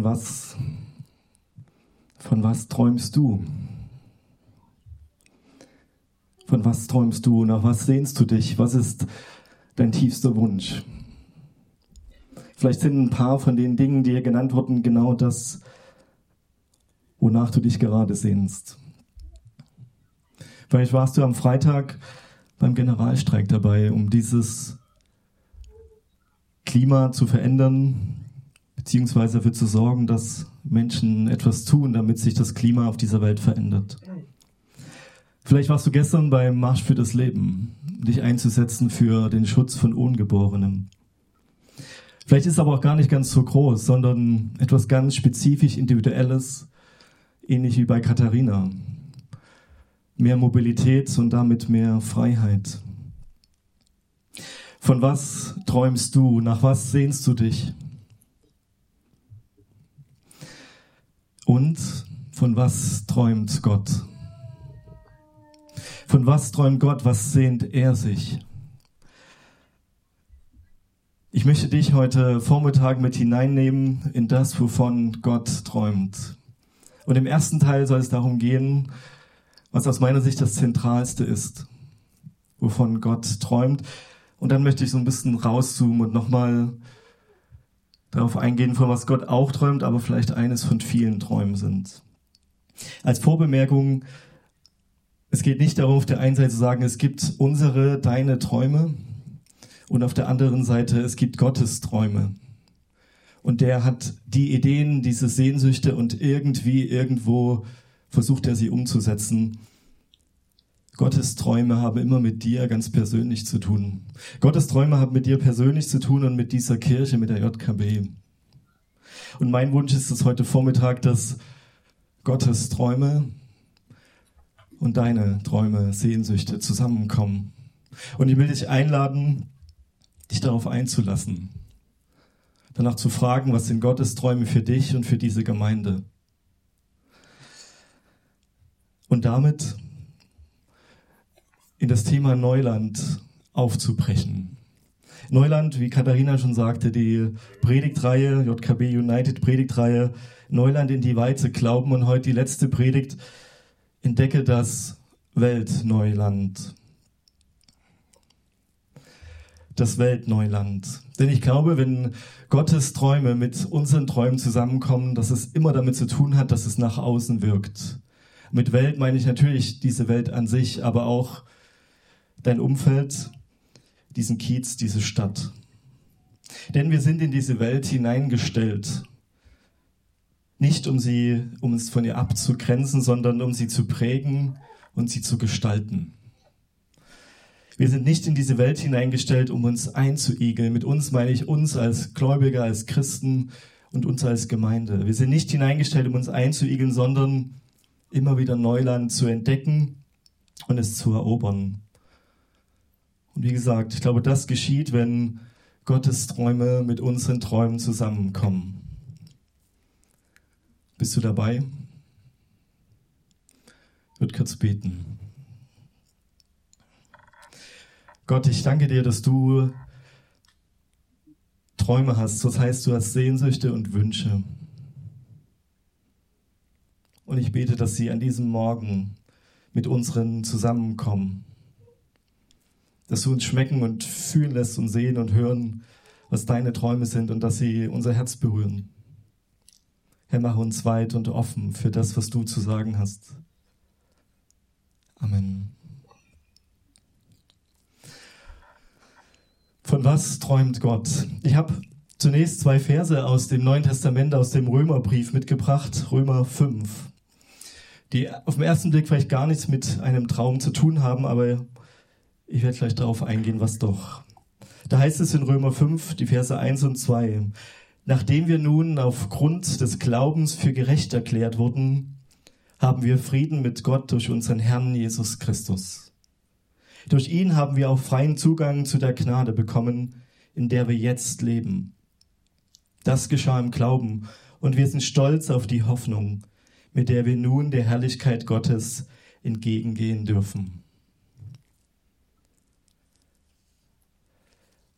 Von was, von was träumst du? Von was träumst du? Nach was sehnst du dich? Was ist dein tiefster Wunsch? Vielleicht sind ein paar von den Dingen, die hier genannt wurden, genau das, wonach du dich gerade sehnst. Vielleicht warst du am Freitag beim Generalstreik dabei, um dieses Klima zu verändern, beziehungsweise dafür zu sorgen, dass Menschen etwas tun, damit sich das Klima auf dieser Welt verändert. Vielleicht warst du gestern beim Marsch für das Leben, dich einzusetzen für den Schutz von Ungeborenen. Vielleicht ist es aber auch gar nicht ganz so groß, sondern etwas ganz spezifisch Individuelles, ähnlich wie bei Katharina. Mehr Mobilität und damit mehr Freiheit. Von was träumst du? Nach was sehnst du dich? Und von was träumt Gott? Von was träumt Gott? Was sehnt er sich? Ich möchte dich heute Vormittag mit hineinnehmen in das, wovon Gott träumt. Und im ersten Teil soll es darum gehen, was aus meiner Sicht das Zentralste ist, wovon Gott träumt. Und dann möchte ich so ein bisschen rauszoomen und nochmal darauf eingehen, von was Gott auch träumt, aber vielleicht eines von vielen Träumen sind. Als Vorbemerkung, es geht nicht darum, auf der einen Seite zu sagen, es gibt unsere, deine Träume und auf der anderen Seite, es gibt Gottes Träume. Und der hat die Ideen, diese Sehnsüchte und irgendwie, irgendwo versucht er sie umzusetzen. Gottes Träume haben immer mit dir ganz persönlich zu tun. Gottes Träume haben mit dir persönlich zu tun und mit dieser Kirche, mit der JKB. Und mein Wunsch ist es heute Vormittag, dass Gottes Träume und deine Träume, Sehnsüchte zusammenkommen. Und ich will dich einladen, dich darauf einzulassen. Danach zu fragen, was sind Gottes Träume für dich und für diese Gemeinde. Und damit in das Thema Neuland aufzubrechen. Neuland, wie Katharina schon sagte, die Predigtreihe, JKB United Predigtreihe, Neuland in die Weite glauben und heute die letzte Predigt, entdecke das Weltneuland. Das Weltneuland. Denn ich glaube, wenn Gottes Träume mit unseren Träumen zusammenkommen, dass es immer damit zu tun hat, dass es nach außen wirkt. Mit Welt meine ich natürlich diese Welt an sich, aber auch dein Umfeld, diesen Kiez, diese Stadt. Denn wir sind in diese Welt hineingestellt. Nicht um sie, um es von ihr abzugrenzen, sondern um sie zu prägen und sie zu gestalten. Wir sind nicht in diese Welt hineingestellt, um uns einzuigeln. Mit uns meine ich uns als Gläubiger, als Christen und uns als Gemeinde. Wir sind nicht hineingestellt, um uns einzuigeln, sondern immer wieder Neuland zu entdecken und es zu erobern. Wie gesagt, ich glaube, das geschieht, wenn Gottes Träume mit unseren Träumen zusammenkommen. Bist du dabei? Ich würde kurz beten. Gott, ich danke dir, dass du Träume hast. Das heißt, du hast Sehnsüchte und Wünsche. Und ich bete, dass sie an diesem Morgen mit unseren zusammenkommen. Dass du uns schmecken und fühlen lässt und sehen und hören, was deine Träume sind und dass sie unser Herz berühren. Herr, mach uns weit und offen für das, was du zu sagen hast. Amen. Von was träumt Gott? Ich habe zunächst zwei Verse aus dem Neuen Testament, aus dem Römerbrief mitgebracht, Römer 5, die auf den ersten Blick vielleicht gar nichts mit einem Traum zu tun haben, aber Ich werde gleich darauf eingehen, was doch. Da heißt es in Römer 5, die Verse 1 und 2. Nachdem wir nun aufgrund des Glaubens für gerecht erklärt wurden, haben wir Frieden mit Gott durch unseren Herrn Jesus Christus. Durch ihn haben wir auch freien Zugang zu der Gnade bekommen, in der wir jetzt leben. Das geschah im Glauben und wir sind stolz auf die Hoffnung, mit der wir nun der Herrlichkeit Gottes entgegengehen dürfen.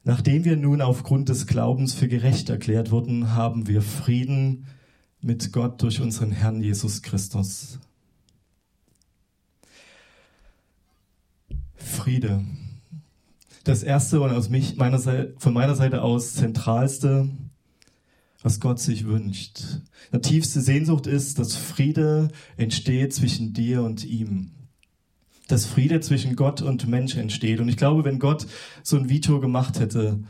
Nachdem wir nun aufgrund des Glaubens für gerecht erklärt wurden, haben wir Frieden mit Gott durch unseren Herrn Jesus Christus. Friede. Das erste und aus mich, meiner Seite, von meiner Seite aus zentralste, was Gott sich wünscht. Die tiefste Sehnsucht ist, dass Friede entsteht zwischen dir und ihm dass Friede zwischen Gott und Mensch entsteht. Und ich glaube, wenn Gott so ein Video gemacht hätte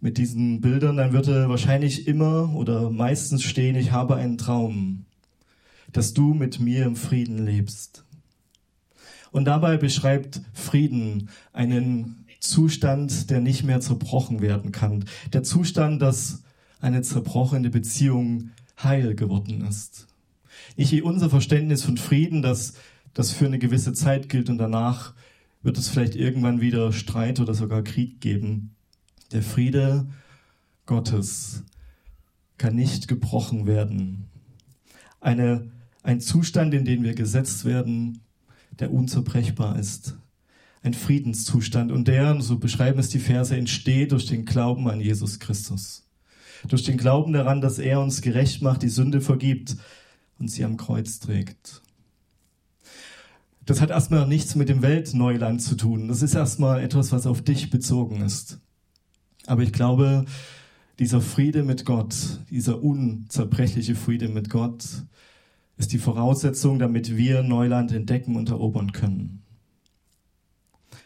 mit diesen Bildern, dann würde wahrscheinlich immer oder meistens stehen, ich habe einen Traum, dass du mit mir im Frieden lebst. Und dabei beschreibt Frieden einen Zustand, der nicht mehr zerbrochen werden kann. Der Zustand, dass eine zerbrochene Beziehung heil geworden ist. Nicht unser Verständnis von Frieden, dass das für eine gewisse Zeit gilt und danach wird es vielleicht irgendwann wieder Streit oder sogar Krieg geben. Der Friede Gottes kann nicht gebrochen werden. Eine, ein Zustand, in den wir gesetzt werden, der unzerbrechbar ist. Ein Friedenszustand und der, so beschreiben es die Verse, entsteht durch den Glauben an Jesus Christus. Durch den Glauben daran, dass er uns gerecht macht, die Sünde vergibt und sie am Kreuz trägt. Das hat erstmal nichts mit dem Weltneuland zu tun. Das ist erstmal etwas, was auf dich bezogen ist. Aber ich glaube, dieser Friede mit Gott, dieser unzerbrechliche Friede mit Gott, ist die Voraussetzung, damit wir Neuland entdecken und erobern können.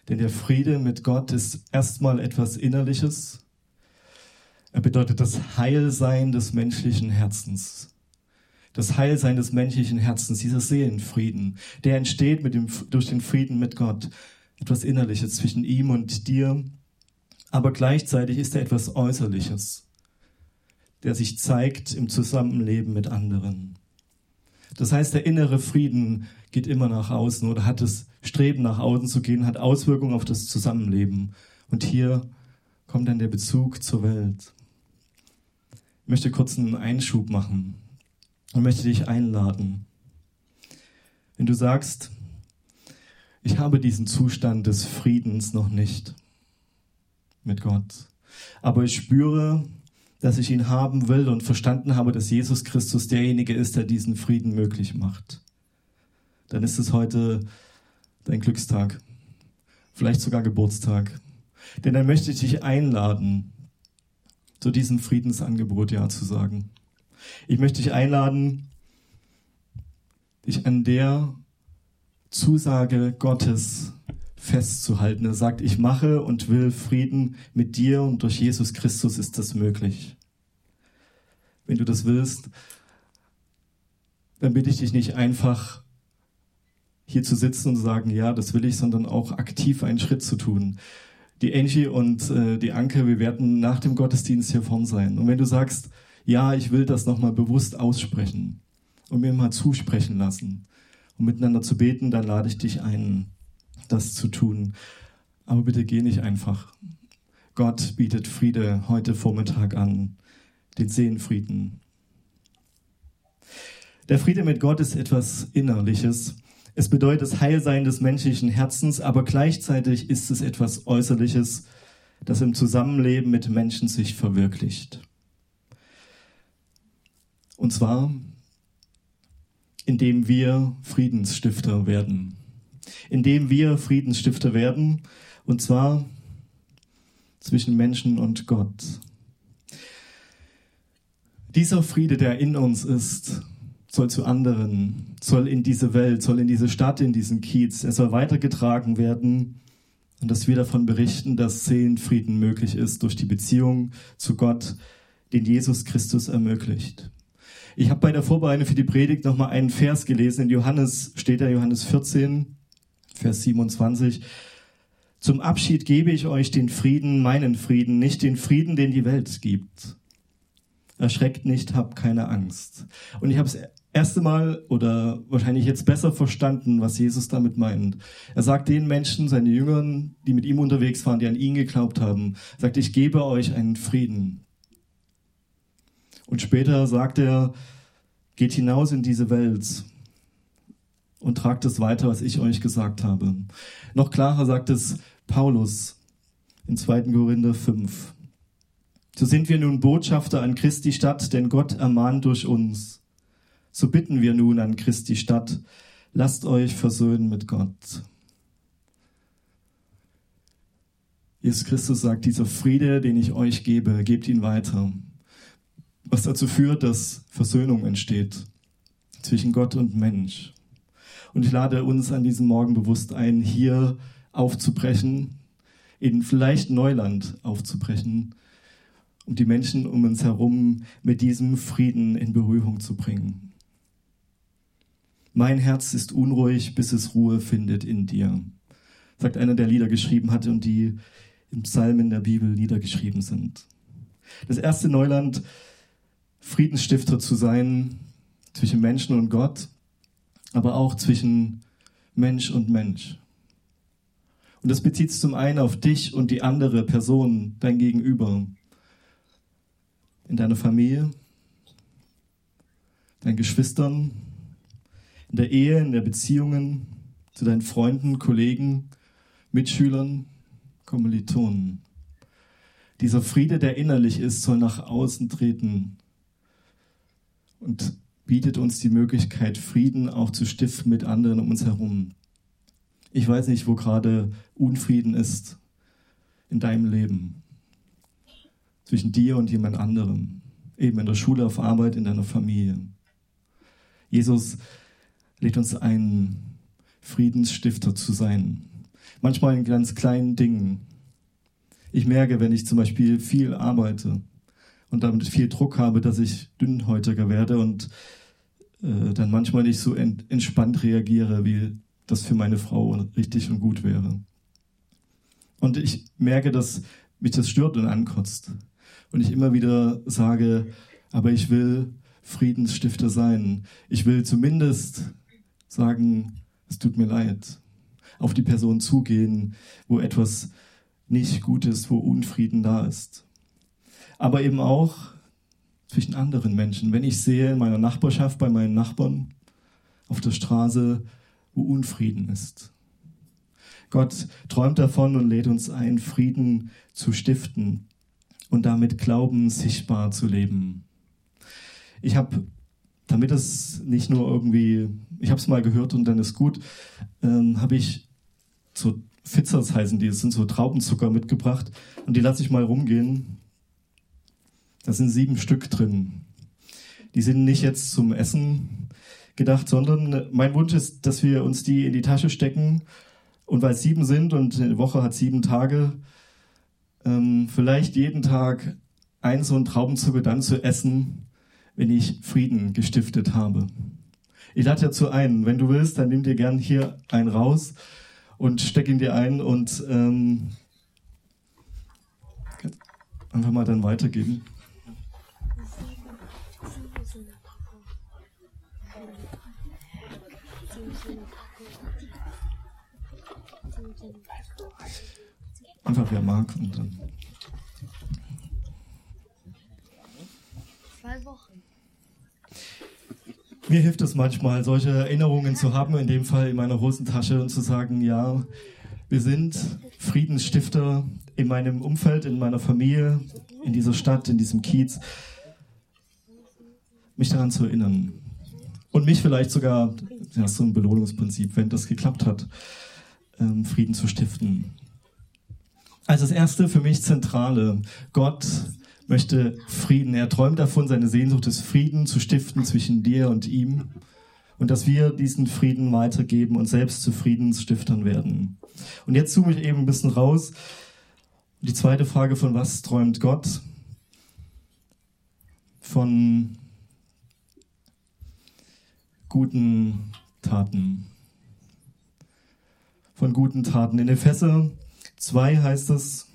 Denn der Friede mit Gott ist erstmal etwas Innerliches. Er bedeutet das Heilsein des menschlichen Herzens das Heilsein des menschlichen Herzens, dieser Seelenfrieden, der entsteht mit dem, durch den Frieden mit Gott. Etwas Innerliches zwischen ihm und dir. Aber gleichzeitig ist er etwas Äußerliches, der sich zeigt im Zusammenleben mit anderen. Das heißt, der innere Frieden geht immer nach außen oder hat das Streben nach außen zu gehen, hat Auswirkungen auf das Zusammenleben. Und hier kommt dann der Bezug zur Welt. Ich möchte kurz einen Einschub machen und möchte dich einladen. Wenn du sagst, ich habe diesen Zustand des Friedens noch nicht mit Gott, aber ich spüre, dass ich ihn haben will und verstanden habe, dass Jesus Christus derjenige ist, der diesen Frieden möglich macht, dann ist es heute dein Glückstag, vielleicht sogar Geburtstag. Denn dann möchte ich dich einladen, zu diesem Friedensangebot Ja zu sagen. Ich möchte dich einladen, dich an der Zusage Gottes festzuhalten. Er sagt, ich mache und will Frieden mit dir und durch Jesus Christus ist das möglich. Wenn du das willst, dann bitte ich dich nicht einfach hier zu sitzen und zu sagen, ja, das will ich, sondern auch aktiv einen Schritt zu tun. Die Angie und äh, die Anke, wir werden nach dem Gottesdienst hier vorn sein. Und wenn du sagst, ja, ich will das nochmal bewusst aussprechen und mir mal zusprechen lassen und miteinander zu beten, dann lade ich dich ein, das zu tun. Aber bitte geh nicht einfach. Gott bietet Friede heute Vormittag an, den Seelenfrieden. Der Friede mit Gott ist etwas Innerliches. Es bedeutet das Heilsein des menschlichen Herzens, aber gleichzeitig ist es etwas Äußerliches, das im Zusammenleben mit Menschen sich verwirklicht. Und zwar, indem wir Friedensstifter werden. Indem wir Friedensstifter werden, und zwar zwischen Menschen und Gott. Dieser Friede, der in uns ist, soll zu anderen, soll in diese Welt, soll in diese Stadt, in diesen Kiez, er soll weitergetragen werden und dass wir davon berichten, dass Seelenfrieden möglich ist durch die Beziehung zu Gott, den Jesus Christus ermöglicht. Ich habe bei der Vorbereitung für die Predigt nochmal einen Vers gelesen. In Johannes steht da Johannes 14, Vers 27. Zum Abschied gebe ich euch den Frieden, meinen Frieden, nicht den Frieden, den die Welt gibt. Erschreckt nicht, habt keine Angst. Und ich habe es erste Mal oder wahrscheinlich jetzt besser verstanden, was Jesus damit meint. Er sagt den Menschen, seine Jüngern, die mit ihm unterwegs waren, die an ihn geglaubt haben, sagt, ich gebe euch einen Frieden. Und später sagt er, geht hinaus in diese Welt und tragt es weiter, was ich euch gesagt habe. Noch klarer sagt es Paulus in 2. Korinther 5. So sind wir nun Botschafter an Christi Stadt, denn Gott ermahnt durch uns. So bitten wir nun an Christi Stadt, lasst euch versöhnen mit Gott. Jesus Christus sagt, dieser Friede, den ich euch gebe, gebt ihn weiter. Was dazu führt, dass Versöhnung entsteht zwischen Gott und Mensch. Und ich lade uns an diesem Morgen bewusst ein, hier aufzubrechen, in vielleicht Neuland aufzubrechen, um die Menschen um uns herum mit diesem Frieden in Berührung zu bringen. Mein Herz ist unruhig, bis es Ruhe findet in dir, sagt einer, der Lieder geschrieben hat und die im Psalmen der Bibel niedergeschrieben sind. Das erste Neuland, Friedensstifter zu sein zwischen Menschen und Gott, aber auch zwischen Mensch und Mensch. Und das bezieht sich zum einen auf dich und die andere Person, dein Gegenüber, in deiner Familie, deinen Geschwistern, in der Ehe, in der Beziehungen zu deinen Freunden, Kollegen, Mitschülern, Kommilitonen. Dieser Friede, der innerlich ist, soll nach außen treten und bietet uns die Möglichkeit, Frieden auch zu stiften mit anderen um uns herum. Ich weiß nicht, wo gerade Unfrieden ist in deinem Leben. Zwischen dir und jemand anderem. Eben in der Schule, auf Arbeit, in deiner Familie. Jesus lädt uns ein, Friedensstifter zu sein. Manchmal in ganz kleinen Dingen. Ich merke, wenn ich zum Beispiel viel arbeite und damit viel Druck habe, dass ich dünnhäutiger werde und äh, dann manchmal nicht so ent entspannt reagiere, wie das für meine Frau richtig und gut wäre. Und ich merke, dass mich das stört und ankotzt. Und ich immer wieder sage, aber ich will Friedensstifter sein. Ich will zumindest sagen, es tut mir leid. Auf die Person zugehen, wo etwas nicht gut ist, wo Unfrieden da ist. Aber eben auch zwischen anderen Menschen. Wenn ich sehe in meiner Nachbarschaft, bei meinen Nachbarn, auf der Straße, wo Unfrieden ist. Gott träumt davon und lädt uns ein, Frieden zu stiften und damit Glauben sichtbar zu leben. Ich habe damit es nicht nur irgendwie, ich habe es mal gehört und dann ist gut, ähm, habe ich so Fitzers heißen die, das sind so Traubenzucker mitgebracht und die lasse ich mal rumgehen. Da sind sieben Stück drin. Die sind nicht jetzt zum Essen gedacht, sondern mein Wunsch ist, dass wir uns die in die Tasche stecken und weil es sieben sind und eine Woche hat sieben Tage, ähm, vielleicht jeden Tag ein so ein Traubenzucker dann zu essen, wenn ich Frieden gestiftet habe. Ich lade dazu ein, wenn du willst, dann nimm dir gern hier einen raus und steck ihn dir ein und ähm, einfach mal dann weitergeben. Einfach wer mag und dann. Zwei Wochen. Mir hilft es manchmal, solche Erinnerungen zu haben, in dem Fall in meiner Hosentasche und zu sagen, ja, wir sind Friedensstifter in meinem Umfeld, in meiner Familie, in dieser Stadt, in diesem Kiez. Mich daran zu erinnern. Und mich vielleicht sogar, ja, so ein Belohnungsprinzip, wenn das geklappt hat, ähm, Frieden zu stiften. Also das erste für mich zentrale, Gott möchte Frieden. Er träumt davon, seine Sehnsucht des Frieden zu stiften zwischen dir und ihm und dass wir diesen Frieden weitergeben und selbst zu Friedensstiftern werden. Und jetzt zoome ich eben ein bisschen raus. Die zweite Frage von was träumt Gott? Von guten Taten. Von guten Taten. In Epheser 2 heißt es,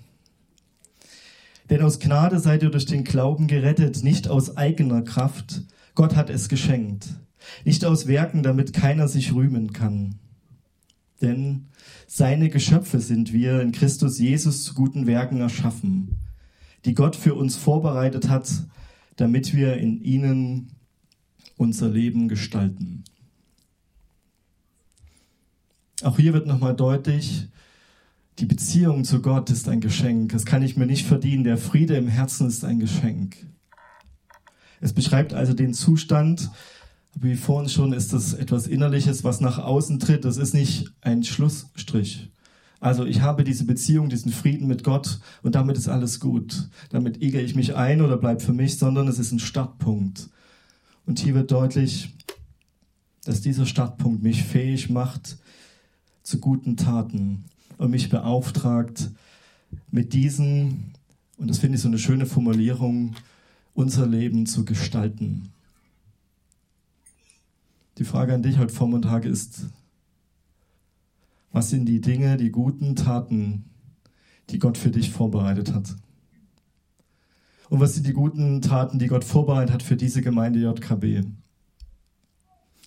denn aus Gnade seid ihr durch den Glauben gerettet, nicht aus eigener Kraft. Gott hat es geschenkt. Nicht aus Werken, damit keiner sich rühmen kann. Denn seine Geschöpfe sind wir in Christus Jesus zu guten Werken erschaffen, die Gott für uns vorbereitet hat, damit wir in ihnen unser Leben gestalten. Auch hier wird nochmal deutlich, die Beziehung zu Gott ist ein Geschenk. Das kann ich mir nicht verdienen. Der Friede im Herzen ist ein Geschenk. Es beschreibt also den Zustand, wie vorhin schon, ist das etwas Innerliches, was nach außen tritt. Das ist nicht ein Schlussstrich. Also ich habe diese Beziehung, diesen Frieden mit Gott und damit ist alles gut. Damit igere ich mich ein oder bleib für mich, sondern es ist ein Startpunkt. Und hier wird deutlich, dass dieser Startpunkt mich fähig macht zu guten Taten und mich beauftragt, mit diesen, und das finde ich so eine schöne Formulierung, unser Leben zu gestalten. Die Frage an dich heute Vormittag ist, was sind die Dinge, die guten Taten, die Gott für dich vorbereitet hat? Und was sind die guten Taten, die Gott vorbereitet hat für diese Gemeinde JKB?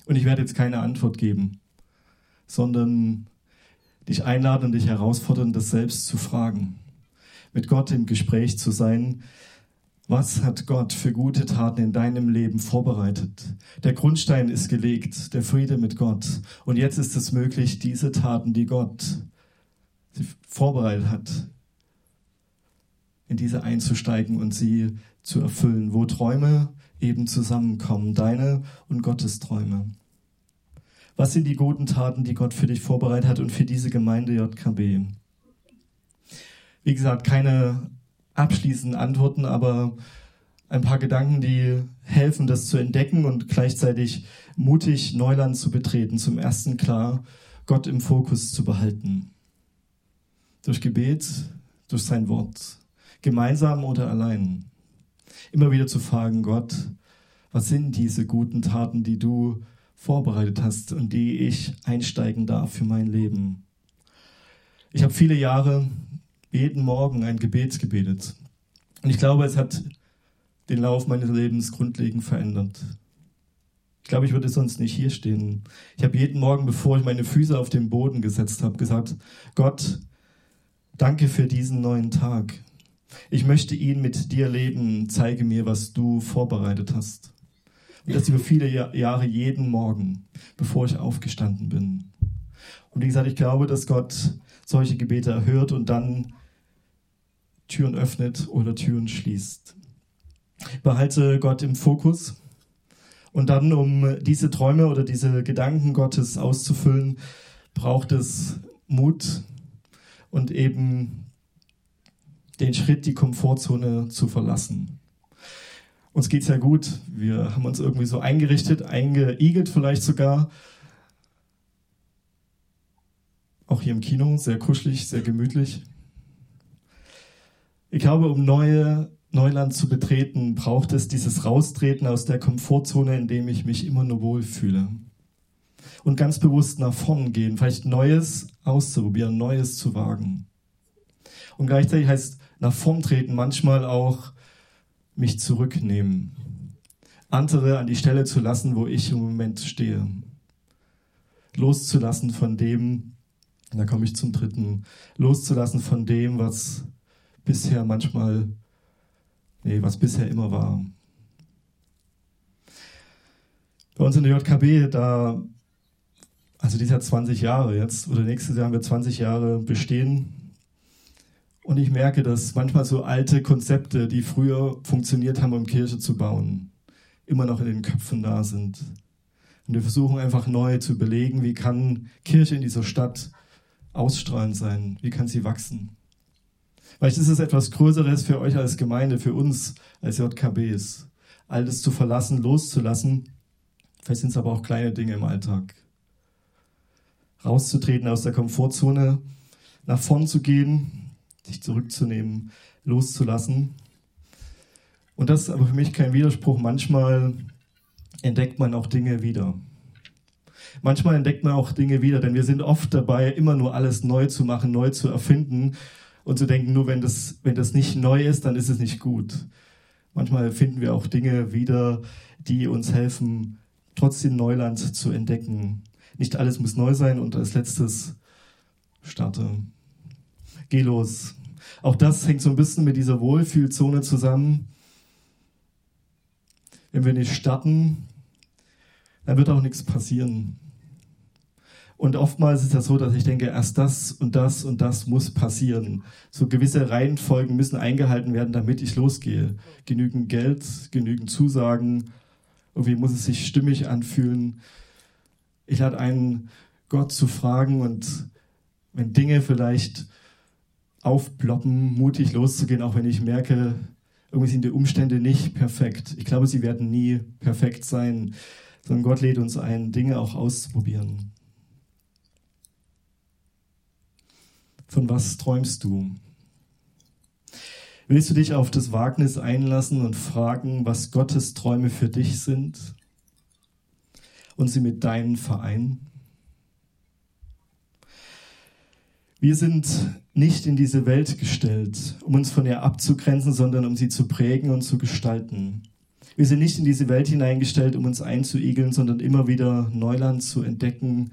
Und ich werde jetzt keine Antwort geben, sondern dich einladen und dich herausfordern, das selbst zu fragen, mit Gott im Gespräch zu sein. Was hat Gott für gute Taten in deinem Leben vorbereitet? Der Grundstein ist gelegt, der Friede mit Gott. Und jetzt ist es möglich, diese Taten, die Gott vorbereitet hat, in diese einzusteigen und sie zu erfüllen, wo Träume eben zusammenkommen, deine und Gottes Träume. Was sind die guten Taten, die Gott für dich vorbereitet hat und für diese Gemeinde JKB? Wie gesagt, keine abschließenden Antworten, aber ein paar Gedanken, die helfen, das zu entdecken und gleichzeitig mutig Neuland zu betreten. Zum ersten klar, Gott im Fokus zu behalten. Durch Gebet, durch sein Wort. Gemeinsam oder allein. Immer wieder zu fragen, Gott, was sind diese guten Taten, die du vorbereitet hast und die ich einsteigen darf für mein Leben. Ich habe viele Jahre jeden Morgen ein Gebet gebetet. Und ich glaube, es hat den Lauf meines Lebens grundlegend verändert. Ich glaube, ich würde sonst nicht hier stehen. Ich habe jeden Morgen, bevor ich meine Füße auf den Boden gesetzt habe, gesagt, Gott, danke für diesen neuen Tag. Ich möchte ihn mit dir leben. Zeige mir, was du vorbereitet hast. Und das über viele Jahre jeden Morgen, bevor ich aufgestanden bin. Und wie gesagt, ich glaube, dass Gott solche Gebete erhört und dann Türen öffnet oder Türen schließt. Behalte Gott im Fokus. Und dann, um diese Träume oder diese Gedanken Gottes auszufüllen, braucht es Mut und eben den Schritt, die Komfortzone zu verlassen. Uns geht es ja gut. Wir haben uns irgendwie so eingerichtet, eingeigelt vielleicht sogar. Auch hier im Kino, sehr kuschelig, sehr gemütlich. Ich glaube, um neue Neuland zu betreten, braucht es dieses Raustreten aus der Komfortzone, in dem ich mich immer nur wohlfühle. Und ganz bewusst nach vorn gehen, vielleicht Neues auszuprobieren, Neues zu wagen. Und gleichzeitig heißt nach vorn treten manchmal auch mich zurücknehmen, andere an die Stelle zu lassen, wo ich im Moment stehe. Loszulassen von dem, da komme ich zum dritten, loszulassen von dem, was bisher manchmal, nee, was bisher immer war. Bei uns in der JKB, da, also dieser 20 Jahre jetzt, oder nächstes Jahr haben wir 20 Jahre bestehen, und ich merke, dass manchmal so alte Konzepte, die früher funktioniert haben, um Kirche zu bauen, immer noch in den Köpfen da sind. Und wir versuchen einfach neu zu belegen, wie kann Kirche in dieser Stadt ausstrahlend sein? Wie kann sie wachsen? Vielleicht ist es etwas Größeres für euch als Gemeinde, für uns als JKBs. Alles zu verlassen, loszulassen. Vielleicht sind es aber auch kleine Dinge im Alltag. Rauszutreten aus der Komfortzone, nach vorn zu gehen, sich zurückzunehmen, loszulassen. Und das ist aber für mich kein Widerspruch. Manchmal entdeckt man auch Dinge wieder. Manchmal entdeckt man auch Dinge wieder, denn wir sind oft dabei, immer nur alles neu zu machen, neu zu erfinden und zu denken, nur wenn das, wenn das nicht neu ist, dann ist es nicht gut. Manchmal finden wir auch Dinge wieder, die uns helfen, trotzdem Neuland zu entdecken. Nicht alles muss neu sein und als letztes starte. Geh los. Auch das hängt so ein bisschen mit dieser Wohlfühlzone zusammen. Wenn wir nicht starten, dann wird auch nichts passieren. Und oftmals ist das so, dass ich denke, erst das und das und das muss passieren. So gewisse Reihenfolgen müssen eingehalten werden, damit ich losgehe. Genügend Geld, genügend Zusagen. Irgendwie muss es sich stimmig anfühlen. Ich lade ein, Gott zu fragen und wenn Dinge vielleicht aufploppen, mutig loszugehen, auch wenn ich merke, irgendwie sind die Umstände nicht perfekt. Ich glaube, sie werden nie perfekt sein, sondern Gott lädt uns ein, Dinge auch auszuprobieren. Von was träumst du? Willst du dich auf das Wagnis einlassen und fragen, was Gottes Träume für dich sind und sie mit deinen vereinen? Wir sind nicht in diese Welt gestellt, um uns von ihr abzugrenzen, sondern um sie zu prägen und zu gestalten. Wir sind nicht in diese Welt hineingestellt, um uns einzuigeln, sondern immer wieder Neuland zu entdecken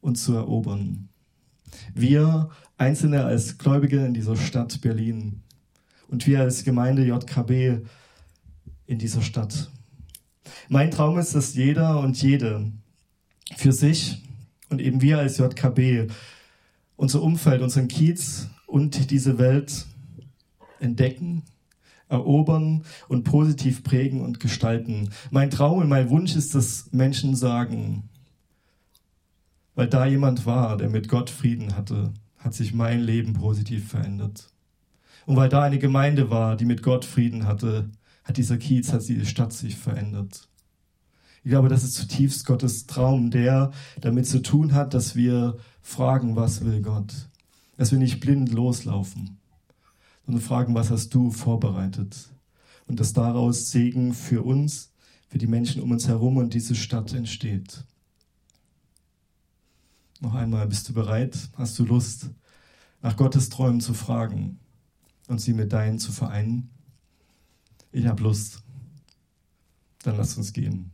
und zu erobern. Wir Einzelne als Gläubige in dieser Stadt Berlin und wir als Gemeinde JKB in dieser Stadt. Mein Traum ist, dass jeder und jede für sich und eben wir als JKB unser Umfeld, unseren Kiez und diese Welt entdecken, erobern und positiv prägen und gestalten. Mein Traum und mein Wunsch ist, dass Menschen sagen, weil da jemand war, der mit Gott Frieden hatte, hat sich mein Leben positiv verändert. Und weil da eine Gemeinde war, die mit Gott Frieden hatte, hat dieser Kiez, hat diese Stadt sich verändert. Ich glaube, das ist zutiefst Gottes Traum, der damit zu tun hat, dass wir fragen, was will Gott? Dass wir nicht blind loslaufen, sondern fragen, was hast du vorbereitet? Und dass daraus Segen für uns, für die Menschen um uns herum und diese Stadt entsteht. Noch einmal, bist du bereit? Hast du Lust, nach Gottes Träumen zu fragen und sie mit deinen zu vereinen? Ich habe Lust. Dann lass uns gehen.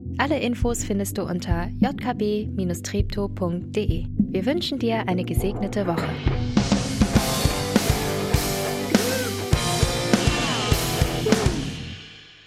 Alle Infos findest du unter jkb-treptow.de. Wir wünschen dir eine gesegnete Woche.